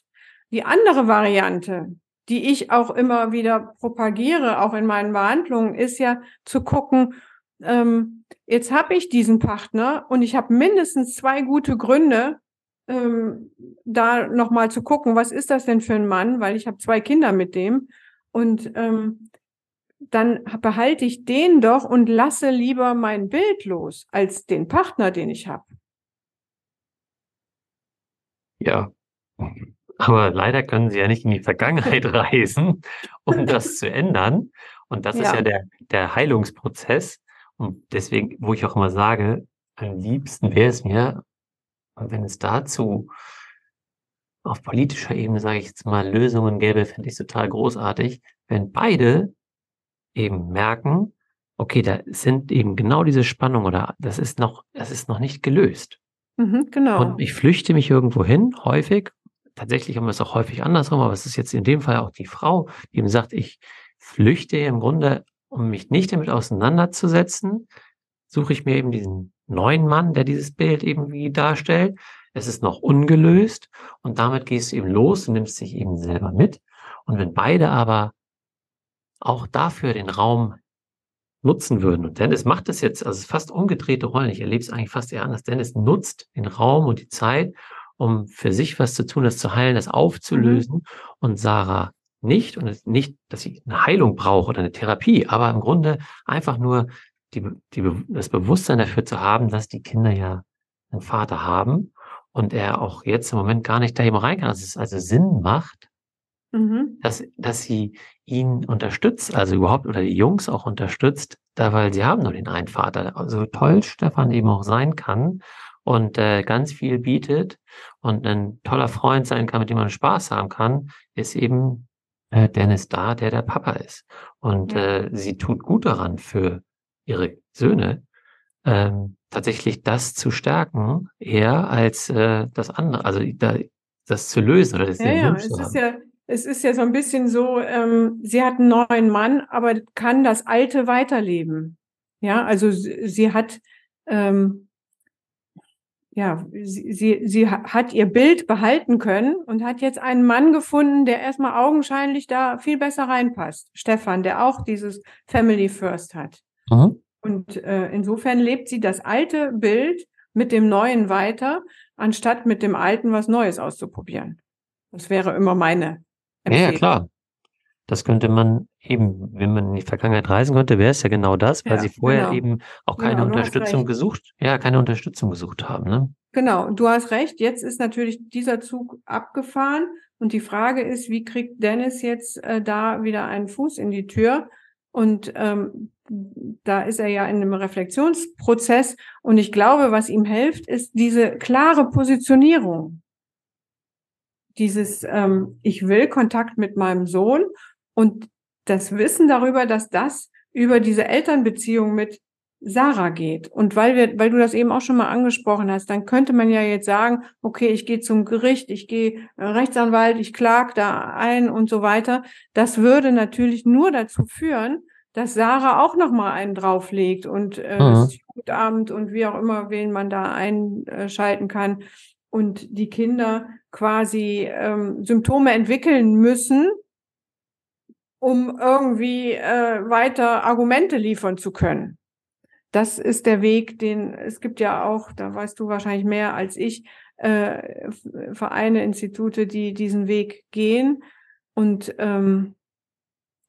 Die andere Variante, die ich auch immer wieder propagiere, auch in meinen Behandlungen, ist ja zu gucken, ähm, jetzt habe ich diesen Partner und ich habe mindestens zwei gute Gründe, ähm, da nochmal zu gucken, was ist das denn für ein Mann, weil ich habe zwei Kinder mit dem. Und ähm, dann behalte ich den doch und lasse lieber mein Bild los als den Partner, den ich habe. Ja, aber leider können sie ja nicht in die Vergangenheit reisen, um das zu ändern. Und das ja. ist ja der, der Heilungsprozess. Und deswegen, wo ich auch immer sage, am liebsten wäre es mir, wenn es dazu auf politischer Ebene, sage ich jetzt mal, Lösungen gäbe, fände ich total großartig, wenn beide eben merken, okay, da sind eben genau diese Spannung oder das ist noch, das ist noch nicht gelöst. Mhm, genau. Und ich flüchte mich irgendwo hin, häufig. Tatsächlich haben wir es auch häufig andersrum, aber es ist jetzt in dem Fall auch die Frau, die eben sagt, ich flüchte im Grunde, um mich nicht damit auseinanderzusetzen, suche ich mir eben diesen neuen Mann, der dieses Bild irgendwie darstellt. Es ist noch ungelöst und damit gehst du eben los und nimmst dich eben selber mit. Und wenn beide aber auch dafür den Raum nutzen würden. Und Dennis macht das jetzt, also fast umgedrehte Rollen. Ich erlebe es eigentlich fast eher anders. Dennis nutzt den Raum und die Zeit, um für sich was zu tun, das zu heilen, das aufzulösen. Mhm. Und Sarah nicht. Und nicht, dass sie eine Heilung braucht oder eine Therapie, aber im Grunde einfach nur die, die, das Bewusstsein dafür zu haben, dass die Kinder ja einen Vater haben und er auch jetzt im Moment gar nicht da eben rein kann, dass es also Sinn macht, mhm. dass, dass sie ihn unterstützt, also überhaupt oder die Jungs auch unterstützt, da weil sie haben nur den einen Vater. Also toll Stefan eben auch sein kann und äh, ganz viel bietet und ein toller Freund sein kann, mit dem man Spaß haben kann, ist eben äh, Dennis da, der der Papa ist. Und ja. äh, sie tut gut daran für ihre Söhne, ähm, tatsächlich das zu stärken, eher als äh, das andere, also da, das zu lösen oder das ja, ja, es ist ja es ist ja so ein bisschen so, ähm, sie hat einen neuen Mann, aber kann das Alte weiterleben. Ja, also sie, sie hat, ähm, ja, sie, sie, sie hat ihr Bild behalten können und hat jetzt einen Mann gefunden, der erstmal augenscheinlich da viel besser reinpasst. Stefan, der auch dieses Family First hat. Mhm. Und äh, insofern lebt sie das alte Bild mit dem Neuen weiter, anstatt mit dem Alten was Neues auszuprobieren. Das wäre immer meine ja, ja, klar. Das könnte man eben, wenn man in die Vergangenheit reisen könnte, wäre es ja genau das, weil ja, sie vorher genau. eben auch keine genau, Unterstützung gesucht, ja, keine Unterstützung gesucht haben, ne? Genau, du hast recht. Jetzt ist natürlich dieser Zug abgefahren und die Frage ist, wie kriegt Dennis jetzt äh, da wieder einen Fuß in die Tür? Und ähm, da ist er ja in einem Reflexionsprozess und ich glaube, was ihm hilft, ist diese klare Positionierung dieses, ähm, ich will Kontakt mit meinem Sohn und das Wissen darüber, dass das über diese Elternbeziehung mit Sarah geht. Und weil wir, weil du das eben auch schon mal angesprochen hast, dann könnte man ja jetzt sagen, okay, ich gehe zum Gericht, ich gehe äh, Rechtsanwalt, ich klag da ein und so weiter. Das würde natürlich nur dazu führen, dass Sarah auch noch mal einen drauflegt und äh, mhm. das Jugendamt und wie auch immer, wen man da einschalten kann und die Kinder quasi ähm, Symptome entwickeln müssen, um irgendwie äh, weiter Argumente liefern zu können. Das ist der Weg, den es gibt ja auch, da weißt du wahrscheinlich mehr als ich, äh, Vereine, Institute, die diesen Weg gehen. Und ähm,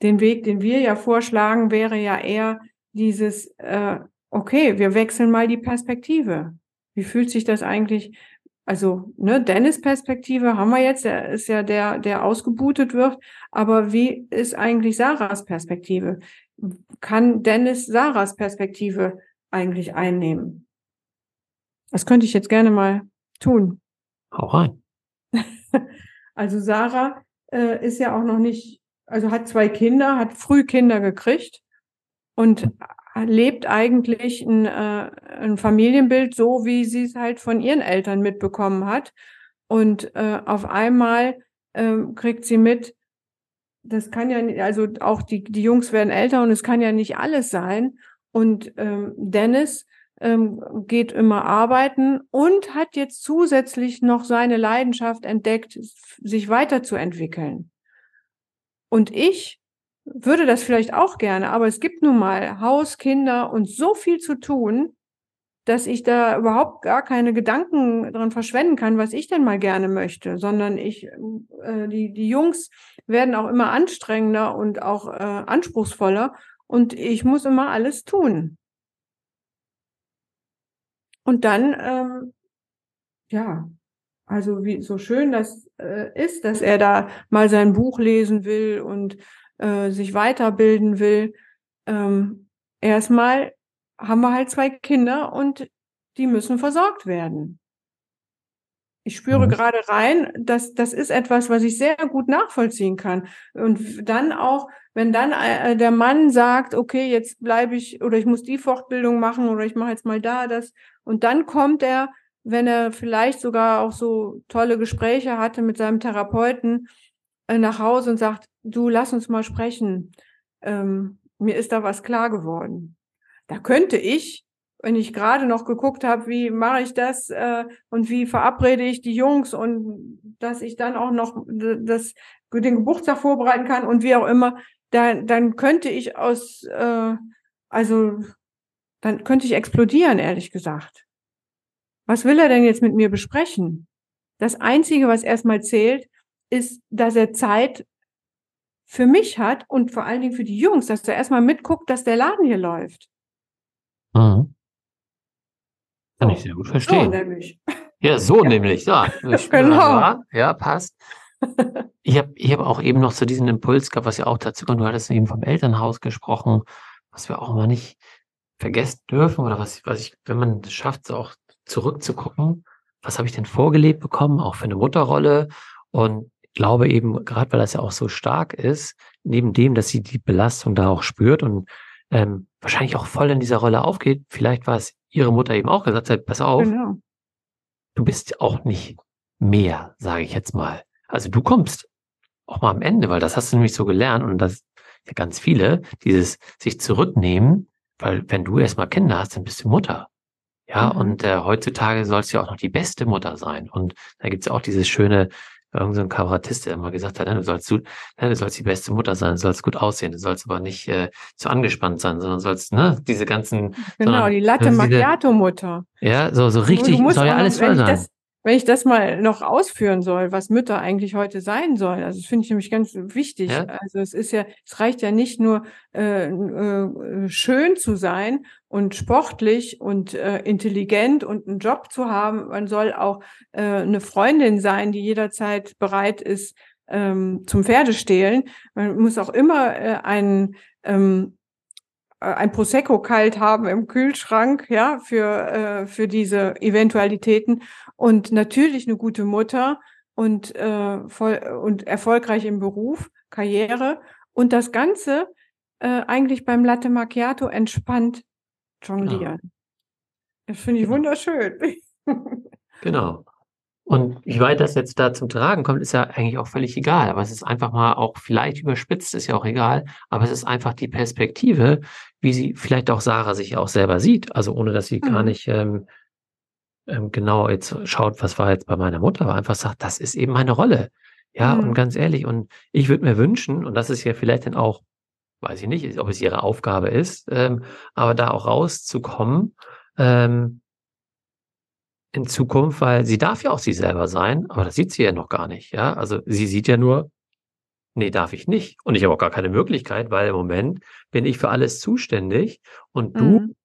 den Weg, den wir ja vorschlagen, wäre ja eher dieses äh, okay, wir wechseln mal die Perspektive. Wie fühlt sich das eigentlich, also, ne, Dennis Perspektive haben wir jetzt, der ist ja der, der ausgebootet wird, aber wie ist eigentlich Sarahs Perspektive? Kann Dennis Sarahs Perspektive eigentlich einnehmen? Das könnte ich jetzt gerne mal tun. Hau rein. Also Sarah äh, ist ja auch noch nicht, also hat zwei Kinder, hat früh Kinder gekriegt und lebt eigentlich ein, äh, ein Familienbild so, wie sie es halt von ihren Eltern mitbekommen hat. Und äh, auf einmal äh, kriegt sie mit, das kann ja, nicht, also auch die, die Jungs werden älter und es kann ja nicht alles sein. Und ähm, Dennis ähm, geht immer arbeiten und hat jetzt zusätzlich noch seine Leidenschaft entdeckt, sich weiterzuentwickeln. Und ich würde das vielleicht auch gerne, aber es gibt nun mal Haus, Kinder und so viel zu tun, dass ich da überhaupt gar keine Gedanken dran verschwenden kann, was ich denn mal gerne möchte, sondern ich, äh, die, die Jungs werden auch immer anstrengender und auch äh, anspruchsvoller und ich muss immer alles tun. Und dann, ähm, ja, also wie so schön das äh, ist, dass er da mal sein Buch lesen will und äh, sich weiterbilden will. Ähm, erstmal haben wir halt zwei Kinder und die müssen versorgt werden. Ich spüre mhm. gerade rein, dass das ist etwas, was ich sehr gut nachvollziehen kann. Und dann auch, wenn dann äh, der Mann sagt, okay, jetzt bleibe ich oder ich muss die Fortbildung machen oder ich mache jetzt mal da das. Und dann kommt er, wenn er vielleicht sogar auch so tolle Gespräche hatte mit seinem Therapeuten, äh, nach Hause und sagt, du lass uns mal sprechen. Ähm, mir ist da was klar geworden. Da könnte ich, wenn ich gerade noch geguckt habe, wie mache ich das äh, und wie verabrede ich die Jungs und dass ich dann auch noch das, den Geburtstag vorbereiten kann und wie auch immer, da, dann könnte ich aus, äh, also dann könnte ich explodieren, ehrlich gesagt. Was will er denn jetzt mit mir besprechen? Das Einzige, was erstmal zählt, ist, dass er Zeit für mich hat und vor allen Dingen für die Jungs, dass er erstmal mitguckt, dass der Laden hier läuft. Mhm. Kann ich sehr gut verstehen. So nämlich. Ja, so ja. nämlich. Ja, genau. ja, passt. Ich habe ich hab auch eben noch zu diesem Impuls gehabt, was ja auch dazu kommt. Du hattest eben vom Elternhaus gesprochen, was wir auch mal nicht vergessen dürfen oder was, was ich, wenn man es schafft, auch zurückzugucken, was habe ich denn vorgelebt bekommen, auch für eine Mutterrolle und glaube eben, gerade weil das ja auch so stark ist, neben dem, dass sie die Belastung da auch spürt und ähm, wahrscheinlich auch voll in dieser Rolle aufgeht, vielleicht war es ihre Mutter eben auch gesagt hat, pass auf, genau. du bist auch nicht mehr, sage ich jetzt mal. Also du kommst auch mal am Ende, weil das hast du nämlich so gelernt und das ja ganz viele, dieses sich zurücknehmen, weil wenn du erstmal Kinder hast, dann bist du Mutter. Ja, mhm. und äh, heutzutage sollst du ja auch noch die beste Mutter sein. Und da gibt's ja auch dieses schöne irgendein so Kabarettist, der immer gesagt hat, ne, du sollst, du, ne, du sollst die beste Mutter sein, du sollst gut aussehen, du sollst aber nicht äh, zu angespannt sein, sondern sollst, ne, diese ganzen. Genau, sondern, die Latte Macchiato-Mutter. Ja, so, so richtig, soll ja alles voll sein. Das, wenn ich das mal noch ausführen soll, was Mütter eigentlich heute sein sollen, also das finde ich nämlich ganz wichtig. Ja? Also es ist ja, es reicht ja nicht nur äh, äh, schön zu sein und sportlich und äh, intelligent und einen Job zu haben. Man soll auch äh, eine Freundin sein, die jederzeit bereit ist ähm, zum Pferdestehlen. Man muss auch immer äh, einen ähm, äh, ein Prosecco kalt haben im Kühlschrank, ja, für, äh, für diese Eventualitäten und natürlich eine gute Mutter und, äh, voll, und erfolgreich im Beruf, Karriere und das Ganze äh, eigentlich beim Latte Macchiato entspannt jonglieren. Ja. Das finde ich genau. wunderschön. genau. Und wie weit das jetzt da zum Tragen kommt, ist ja eigentlich auch völlig egal. Aber es ist einfach mal auch vielleicht überspitzt, ist ja auch egal. Aber es ist einfach die Perspektive, wie sie vielleicht auch Sarah sich auch selber sieht. Also ohne, dass sie mhm. gar nicht ähm, ähm, genau jetzt schaut, was war jetzt bei meiner Mutter, aber einfach sagt, das ist eben meine Rolle. Ja, mhm. und ganz ehrlich, und ich würde mir wünschen, und das ist ja vielleicht dann auch, weiß ich nicht, ob es ihre Aufgabe ist, ähm, aber da auch rauszukommen, ähm, in Zukunft, weil sie darf ja auch sie selber sein, aber das sieht sie ja noch gar nicht. Ja, also sie sieht ja nur, nee, darf ich nicht. Und ich habe auch gar keine Möglichkeit, weil im Moment bin ich für alles zuständig und du mhm.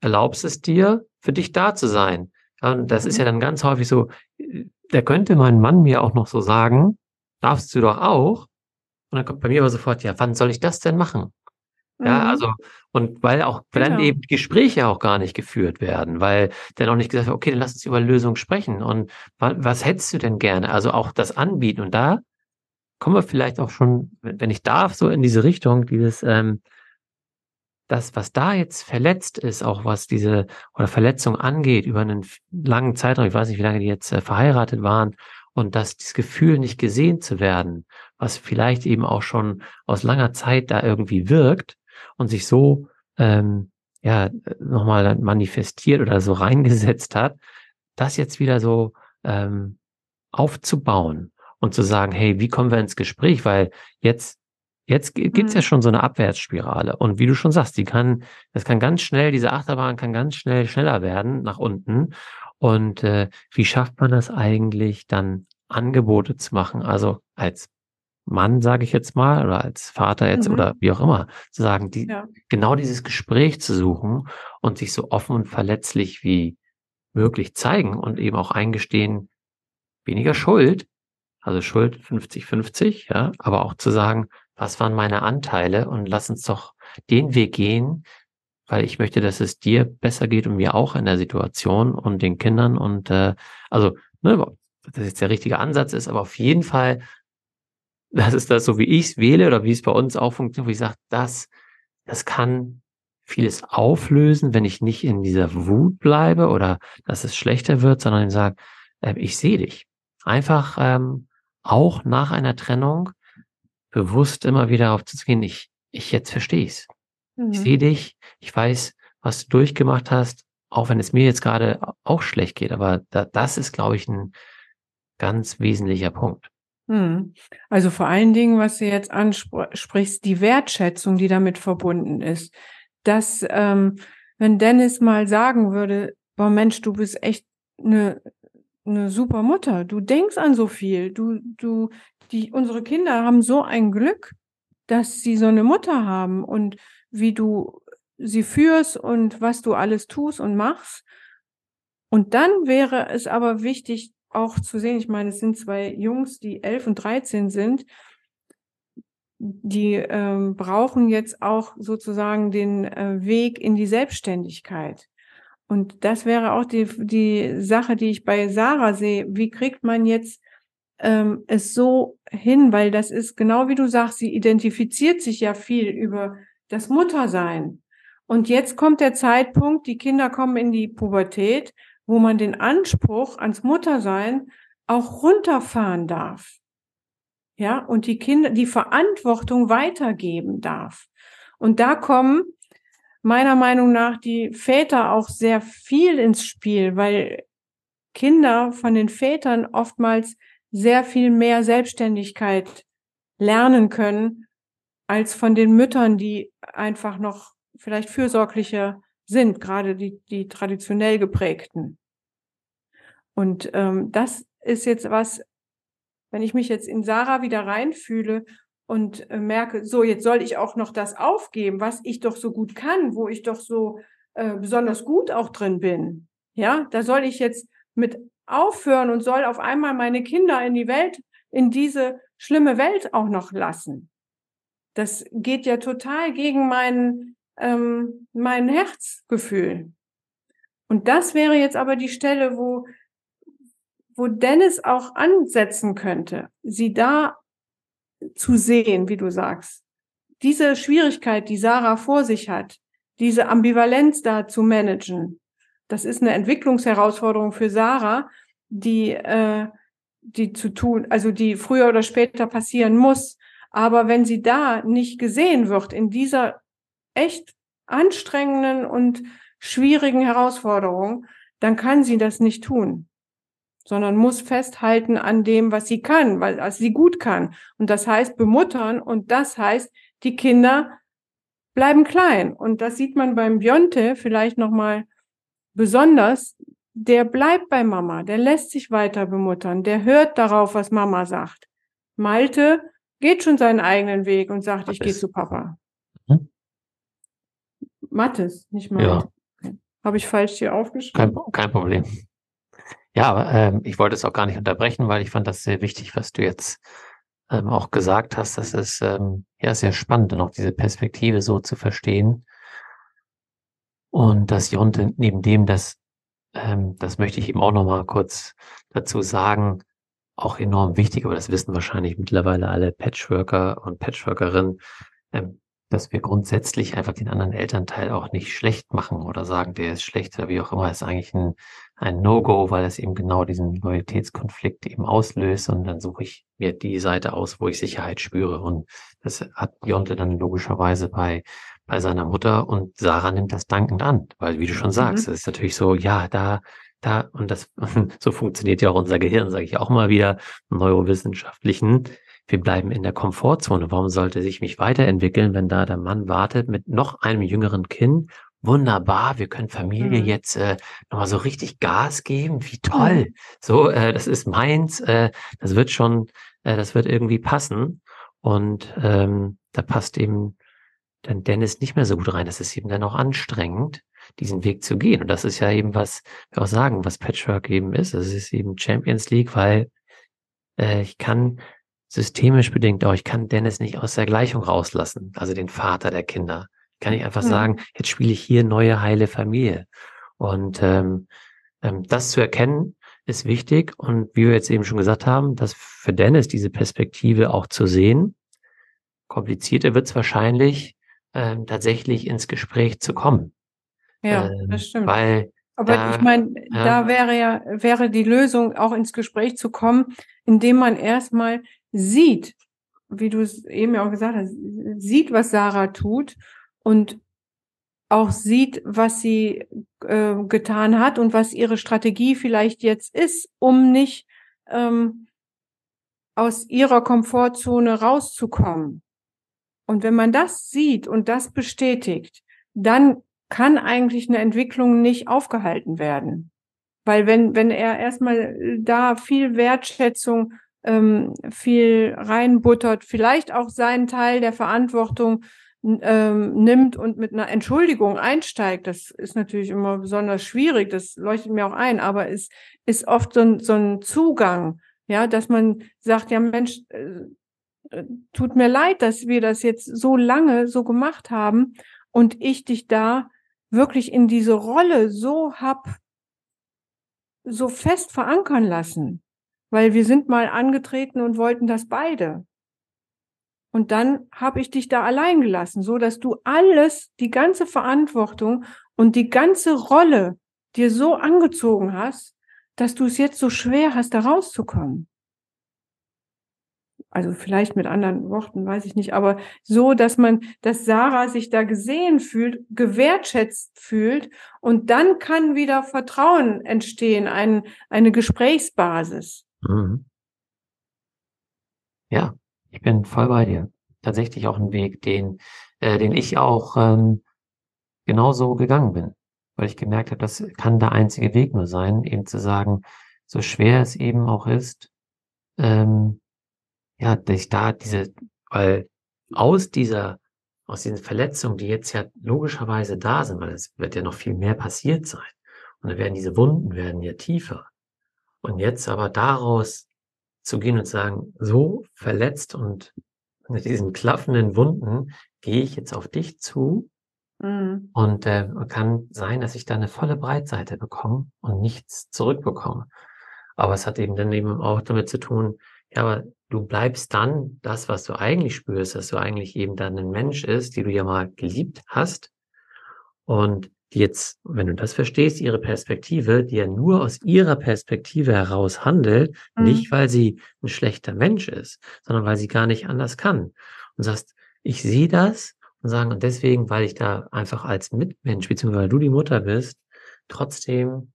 erlaubst es dir, für dich da zu sein. Ja, und das ist ja mhm. dann ganz häufig so, da könnte mein Mann mir auch noch so sagen, darfst du doch auch. Und dann kommt bei mir aber sofort, ja, wann soll ich das denn machen? Ja, mhm. also, und weil auch, weil genau. dann eben Gespräche auch gar nicht geführt werden, weil dann auch nicht gesagt wird, okay, dann lass uns über Lösungen sprechen. Und was, was hättest du denn gerne? Also auch das Anbieten. Und da kommen wir vielleicht auch schon, wenn ich darf, so in diese Richtung, dieses, ähm, das, was da jetzt verletzt ist, auch was diese oder Verletzung angeht über einen langen Zeitraum, ich weiß nicht, wie lange die jetzt äh, verheiratet waren, und dass dieses Gefühl, nicht gesehen zu werden, was vielleicht eben auch schon aus langer Zeit da irgendwie wirkt und sich so ähm, ja nochmal manifestiert oder so reingesetzt hat, das jetzt wieder so ähm, aufzubauen und zu sagen, hey, wie kommen wir ins Gespräch? Weil jetzt Jetzt gibt's ja mhm. schon so eine Abwärtsspirale. Und wie du schon sagst, die kann, das kann ganz schnell, diese Achterbahn kann ganz schnell schneller werden nach unten. Und äh, wie schafft man das eigentlich, dann Angebote zu machen? Also als Mann, sage ich jetzt mal, oder als Vater jetzt mhm. oder wie auch immer, zu sagen, die, ja. genau dieses Gespräch zu suchen und sich so offen und verletzlich wie möglich zeigen und eben auch eingestehen, weniger Schuld, also Schuld 50-50, ja, aber auch zu sagen, was waren meine Anteile und lass uns doch den Weg gehen, weil ich möchte, dass es dir besser geht und mir auch in der Situation und den Kindern und äh, also, ne, das jetzt der richtige Ansatz ist, aber auf jeden Fall, das ist das so, wie ich es wähle oder wie es bei uns auch funktioniert, wo ich sage, das, das kann vieles auflösen, wenn ich nicht in dieser Wut bleibe oder dass es schlechter wird, sondern sage, äh, ich sehe dich. Einfach ähm, auch nach einer Trennung bewusst immer wieder aufzugehen, ich, ich jetzt verstehe es. Mhm. Ich sehe dich, ich weiß, was du durchgemacht hast, auch wenn es mir jetzt gerade auch schlecht geht. Aber da, das ist, glaube ich, ein ganz wesentlicher Punkt. Mhm. Also vor allen Dingen, was du jetzt ansprichst, die Wertschätzung, die damit verbunden ist. Dass, ähm, wenn Dennis mal sagen würde, boah Mensch, du bist echt eine, eine super Mutter, du denkst an so viel, du, du die, unsere Kinder haben so ein Glück, dass sie so eine Mutter haben und wie du sie führst und was du alles tust und machst. Und dann wäre es aber wichtig, auch zu sehen, ich meine, es sind zwei Jungs, die elf und dreizehn sind, die ähm, brauchen jetzt auch sozusagen den äh, Weg in die Selbstständigkeit. Und das wäre auch die, die Sache, die ich bei Sarah sehe. Wie kriegt man jetzt ähm, es so hin, weil das ist genau wie du sagst, sie identifiziert sich ja viel über das Muttersein. Und jetzt kommt der Zeitpunkt, die Kinder kommen in die Pubertät, wo man den Anspruch ans Muttersein auch runterfahren darf. Ja, und die Kinder die Verantwortung weitergeben darf. Und da kommen meiner Meinung nach die Väter auch sehr viel ins Spiel, weil Kinder von den Vätern oftmals sehr viel mehr Selbstständigkeit lernen können als von den Müttern, die einfach noch vielleicht fürsorglicher sind, gerade die, die traditionell geprägten. Und ähm, das ist jetzt was, wenn ich mich jetzt in Sarah wieder reinfühle und äh, merke, so, jetzt soll ich auch noch das aufgeben, was ich doch so gut kann, wo ich doch so äh, besonders gut auch drin bin. Ja, da soll ich jetzt mit aufhören und soll auf einmal meine Kinder in die Welt, in diese schlimme Welt auch noch lassen. Das geht ja total gegen mein, ähm, mein Herzgefühl. Und das wäre jetzt aber die Stelle, wo, wo Dennis auch ansetzen könnte, sie da zu sehen, wie du sagst. Diese Schwierigkeit, die Sarah vor sich hat, diese Ambivalenz da zu managen, das ist eine Entwicklungsherausforderung für Sarah, die, äh, die zu tun, also die früher oder später passieren muss. Aber wenn sie da nicht gesehen wird, in dieser echt anstrengenden und schwierigen Herausforderung, dann kann sie das nicht tun, sondern muss festhalten an dem, was sie kann, weil was sie gut kann. Und das heißt bemuttern und das heißt, die Kinder bleiben klein. Und das sieht man beim Bionte vielleicht nochmal besonders, der bleibt bei Mama, der lässt sich weiter bemuttern, der hört darauf, was Mama sagt. Malte geht schon seinen eigenen Weg und sagt, Mattes. ich gehe zu Papa. Hm? Mattes, nicht Malte. Ja. Habe ich falsch hier aufgeschrieben? Kein, kein Problem. Ja, ähm, ich wollte es auch gar nicht unterbrechen, weil ich fand das sehr wichtig, was du jetzt ähm, auch gesagt hast. Das ist ähm, ja sehr spannend auch diese Perspektive so zu verstehen. Und dass Jonte neben dem, das, ähm, das möchte ich eben auch nochmal kurz dazu sagen, auch enorm wichtig, aber das wissen wahrscheinlich mittlerweile alle Patchworker und Patchworkerinnen, ähm, dass wir grundsätzlich einfach den anderen Elternteil auch nicht schlecht machen oder sagen, der ist schlecht oder wie auch immer, ist eigentlich ein, ein No-Go, weil es eben genau diesen Loyalitätskonflikt eben auslöst und dann suche ich mir die Seite aus, wo ich Sicherheit spüre und das hat Jonte dann logischerweise bei bei seiner Mutter und Sarah nimmt das dankend an, weil wie du schon sagst, mhm. es ist natürlich so, ja, da da und das so funktioniert ja auch unser Gehirn, sage ich auch mal wieder, neurowissenschaftlichen wir bleiben in der Komfortzone. Warum sollte sich mich weiterentwickeln, wenn da der Mann wartet mit noch einem jüngeren Kind? Wunderbar, wir können Familie mhm. jetzt äh, nochmal so richtig Gas geben. Wie toll. Mhm. So, äh, das ist meins. Äh, das wird schon, äh, das wird irgendwie passen. Und ähm, da passt eben dann Dennis nicht mehr so gut rein. Das ist eben dann auch anstrengend, diesen Weg zu gehen. Und das ist ja eben, was wir auch sagen, was Patchwork eben ist. Es ist eben Champions League, weil äh, ich kann systemisch bedingt auch. Ich kann Dennis nicht aus der Gleichung rauslassen, also den Vater der Kinder. Ich kann nicht einfach mhm. sagen, jetzt spiele ich hier neue heile Familie. Und ähm, ähm, das zu erkennen ist wichtig. Und wie wir jetzt eben schon gesagt haben, dass für Dennis diese Perspektive auch zu sehen, komplizierter wird es wahrscheinlich, ähm, tatsächlich ins Gespräch zu kommen. Ja, ähm, das stimmt. Weil aber da, ich meine, ja. da wäre ja, wäre die Lösung, auch ins Gespräch zu kommen, indem man erstmal sieht, wie du es eben ja auch gesagt hast, sieht, was Sarah tut und auch sieht, was sie äh, getan hat und was ihre Strategie vielleicht jetzt ist, um nicht ähm, aus ihrer Komfortzone rauszukommen. Und wenn man das sieht und das bestätigt, dann kann eigentlich eine Entwicklung nicht aufgehalten werden. Weil wenn, wenn er erstmal da viel Wertschätzung ähm, viel reinbuttert, vielleicht auch seinen Teil der Verantwortung ähm, nimmt und mit einer Entschuldigung einsteigt. Das ist natürlich immer besonders schwierig, das leuchtet mir auch ein, aber es ist oft so ein, so ein Zugang, ja, dass man sagt, ja Mensch, äh, äh, tut mir leid, dass wir das jetzt so lange so gemacht haben und ich dich da wirklich in diese Rolle so hab so fest verankern lassen weil wir sind mal angetreten und wollten das beide. Und dann habe ich dich da allein gelassen, so dass du alles, die ganze Verantwortung und die ganze Rolle dir so angezogen hast, dass du es jetzt so schwer hast, da rauszukommen. Also vielleicht mit anderen Worten, weiß ich nicht, aber so, dass man, dass Sarah sich da gesehen fühlt, gewertschätzt fühlt und dann kann wieder Vertrauen entstehen, ein, eine Gesprächsbasis. Mhm. Ja, ich bin voll bei dir. Tatsächlich auch ein Weg, den, äh, den ich auch ähm, genauso gegangen bin, weil ich gemerkt habe, das kann der einzige Weg nur sein, eben zu sagen, so schwer es eben auch ist, ähm, ja, dass ich da diese, weil aus dieser, aus diesen Verletzungen, die jetzt ja logischerweise da sind, weil es wird ja noch viel mehr passiert sein, und dann werden diese Wunden werden ja tiefer. Und jetzt aber daraus zu gehen und sagen, so verletzt und mit diesen klaffenden Wunden gehe ich jetzt auf dich zu mhm. und äh, kann sein, dass ich da eine volle Breitseite bekomme und nichts zurückbekomme. Aber es hat eben dann eben auch damit zu tun, ja, aber du bleibst dann das, was du eigentlich spürst, dass du eigentlich eben dann ein Mensch ist, die du ja mal geliebt hast. Und die jetzt, wenn du das verstehst, ihre Perspektive, die ja nur aus ihrer Perspektive heraus handelt, mhm. nicht weil sie ein schlechter Mensch ist, sondern weil sie gar nicht anders kann. Und sagst, ich sehe das und sagen, und deswegen, weil ich da einfach als Mitmensch, beziehungsweise weil du die Mutter bist, trotzdem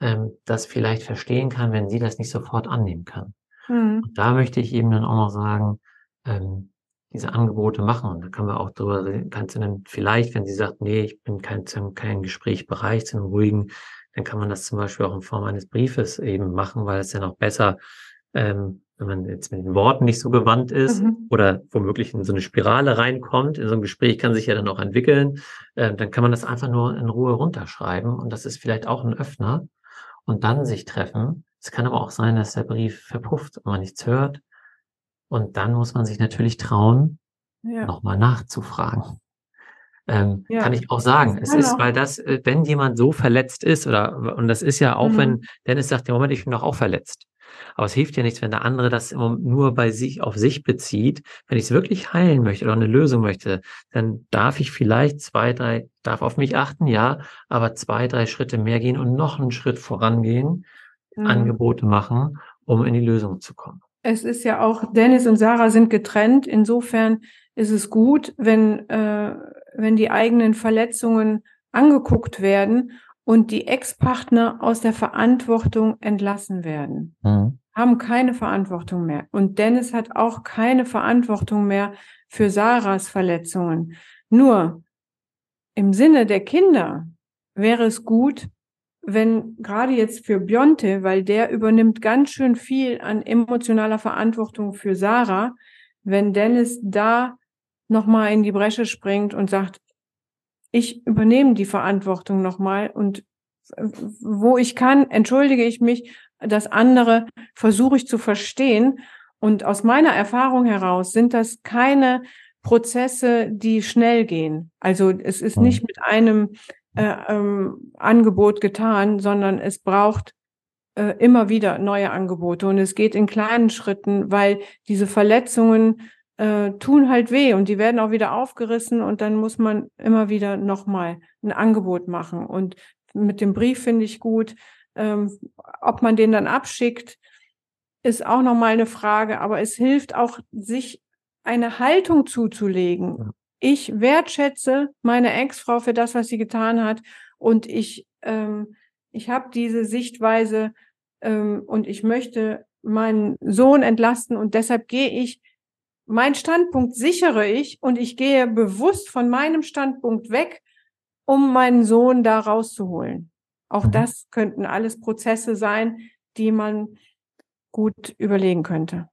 ähm, das vielleicht verstehen kann, wenn sie das nicht sofort annehmen kann. Mhm. Und da möchte ich eben dann auch noch sagen, ähm, diese Angebote machen. Und da kann man auch drüber reden, kannst du dann vielleicht, wenn sie sagt, nee, ich bin kein, kein Gespräch bereit, zu einem ruhigen, dann kann man das zum Beispiel auch in Form eines Briefes eben machen, weil es dann auch besser ähm, wenn man jetzt mit den Worten nicht so gewandt ist mhm. oder womöglich in so eine Spirale reinkommt, in so ein Gespräch kann sich ja dann auch entwickeln, äh, dann kann man das einfach nur in Ruhe runterschreiben und das ist vielleicht auch ein Öffner und dann sich treffen. Es kann aber auch sein, dass der Brief verpufft und man nichts hört und dann muss man sich natürlich trauen, ja. nochmal nachzufragen. Ähm, ja. Kann ich auch sagen. Es ist, weil das, äh, wenn jemand so verletzt ist, oder und das ist ja auch, mhm. wenn Dennis sagt, ja Moment, ich bin doch auch verletzt. Aber es hilft ja nichts, wenn der andere das nur bei sich auf sich bezieht. Wenn ich es wirklich heilen möchte oder eine Lösung möchte, dann darf ich vielleicht zwei, drei, darf auf mich achten, ja, aber zwei, drei Schritte mehr gehen und noch einen Schritt vorangehen, mhm. Angebote machen, um in die Lösung zu kommen. Es ist ja auch, Dennis und Sarah sind getrennt. Insofern ist es gut, wenn, äh, wenn die eigenen Verletzungen angeguckt werden und die Ex-Partner aus der Verantwortung entlassen werden. Mhm. Haben keine Verantwortung mehr. Und Dennis hat auch keine Verantwortung mehr für Sarahs Verletzungen. Nur im Sinne der Kinder wäre es gut, wenn gerade jetzt für Bionte, weil der übernimmt ganz schön viel an emotionaler Verantwortung für Sarah, wenn Dennis da nochmal in die Bresche springt und sagt, ich übernehme die Verantwortung nochmal und wo ich kann, entschuldige ich mich. Das andere versuche ich zu verstehen. Und aus meiner Erfahrung heraus sind das keine Prozesse, die schnell gehen. Also es ist nicht mhm. mit einem äh, ähm, Angebot getan, sondern es braucht äh, immer wieder neue Angebote. Und es geht in kleinen Schritten, weil diese Verletzungen äh, tun halt weh und die werden auch wieder aufgerissen und dann muss man immer wieder nochmal ein Angebot machen. Und mit dem Brief finde ich gut. Ähm, ob man den dann abschickt, ist auch nochmal eine Frage, aber es hilft auch, sich eine Haltung zuzulegen. Ich wertschätze meine Ex-Frau für das, was sie getan hat und ich, ähm, ich habe diese Sichtweise ähm, und ich möchte meinen Sohn entlasten und deshalb gehe ich mein Standpunkt sichere ich und ich gehe bewusst von meinem Standpunkt weg, um meinen Sohn da rauszuholen. Auch mhm. das könnten alles Prozesse sein, die man gut überlegen könnte.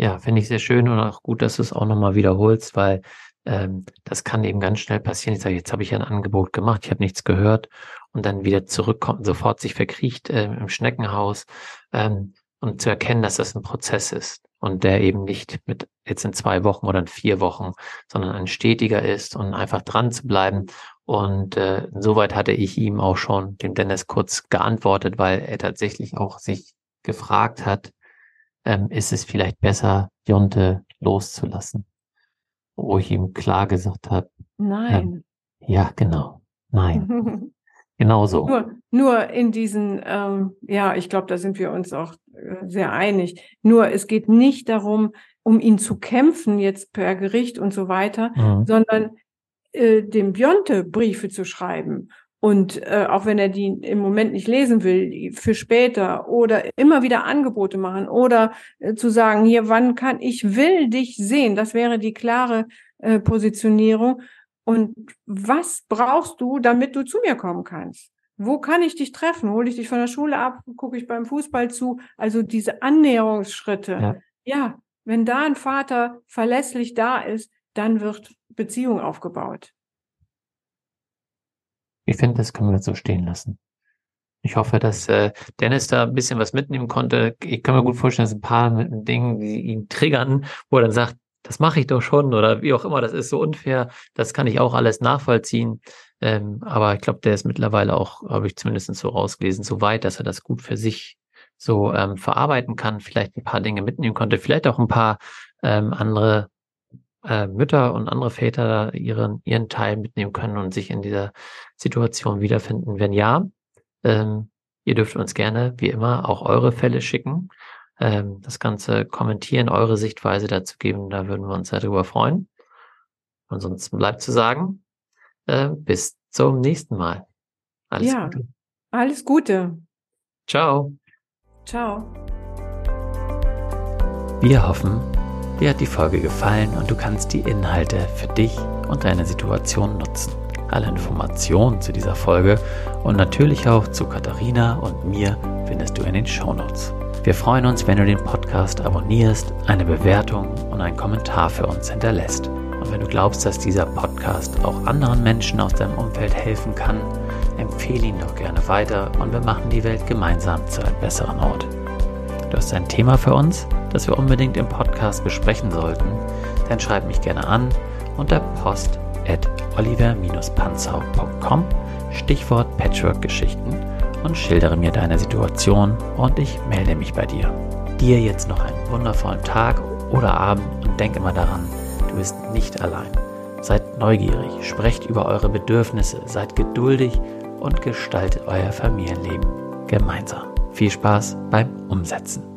Ja, finde ich sehr schön und auch gut, dass du es auch nochmal wiederholst, weil ähm, das kann eben ganz schnell passieren. Ich sage, jetzt habe ich ein Angebot gemacht, ich habe nichts gehört und dann wieder zurückkommt, sofort sich verkriecht äh, im Schneckenhaus ähm, und zu erkennen, dass das ein Prozess ist und der eben nicht mit jetzt in zwei Wochen oder in vier Wochen, sondern ein stetiger ist und einfach dran zu bleiben. Und äh, soweit hatte ich ihm auch schon, dem Dennis kurz geantwortet, weil er tatsächlich auch sich gefragt hat, ähm, ist es vielleicht besser, Jonte loszulassen? Wo ich ihm klar gesagt habe, nein. Ähm, ja, genau, nein. Genau so. Nur, nur in diesen, ähm, ja, ich glaube, da sind wir uns auch äh, sehr einig. Nur es geht nicht darum, um ihn zu kämpfen, jetzt per Gericht und so weiter, mhm. sondern äh, dem Bionte Briefe zu schreiben. Und äh, auch wenn er die im Moment nicht lesen will, für später oder immer wieder Angebote machen oder äh, zu sagen, hier, wann kann ich will dich sehen, das wäre die klare äh, Positionierung. Und was brauchst du, damit du zu mir kommen kannst? Wo kann ich dich treffen? Hole ich dich von der Schule ab? Gucke ich beim Fußball zu? Also diese Annäherungsschritte. Ja. ja, wenn da ein Vater verlässlich da ist, dann wird Beziehung aufgebaut. Ich finde, das können wir so stehen lassen. Ich hoffe, dass äh, Dennis da ein bisschen was mitnehmen konnte. Ich kann mir gut vorstellen, dass ein paar Dinge, die ihn triggern, wo er dann sagt, das mache ich doch schon oder wie auch immer, das ist so unfair, das kann ich auch alles nachvollziehen. Ähm, aber ich glaube, der ist mittlerweile auch, habe ich zumindest so rausgelesen, so weit, dass er das gut für sich so ähm, verarbeiten kann, vielleicht ein paar Dinge mitnehmen konnte, vielleicht auch ein paar ähm, andere äh, Mütter und andere Väter ihren, ihren Teil mitnehmen können und sich in dieser Situation wiederfinden. Wenn ja, ähm, ihr dürft uns gerne, wie immer, auch eure Fälle schicken ähm, das Ganze kommentieren, eure Sichtweise dazu geben. Da würden wir uns sehr darüber freuen. Ansonsten bleibt zu sagen, äh, bis zum nächsten Mal. Alles ja, Gute. Alles Gute. Ciao. Ciao. Wir hoffen, dir hat die Folge gefallen und du kannst die Inhalte für dich und deine Situation nutzen. Alle Informationen zu dieser Folge und natürlich auch zu Katharina und mir findest du in den Show Notes. Wir freuen uns, wenn du den Podcast abonnierst, eine Bewertung und einen Kommentar für uns hinterlässt. Und wenn du glaubst, dass dieser Podcast auch anderen Menschen aus deinem Umfeld helfen kann, empfehle ihn doch gerne weiter und wir machen die Welt gemeinsam zu einem besseren Ort. Du hast ein Thema für uns, das wir unbedingt im Podcast besprechen sollten, dann schreib mich gerne an unter post at oliver-panzau.com Stichwort Patchwork-Geschichten und schildere mir deine Situation und ich melde mich bei dir. Dir jetzt noch einen wundervollen Tag oder Abend und denk immer daran, du bist nicht allein. Seid neugierig, sprecht über eure Bedürfnisse, seid geduldig und gestaltet euer Familienleben gemeinsam. Viel Spaß beim Umsetzen.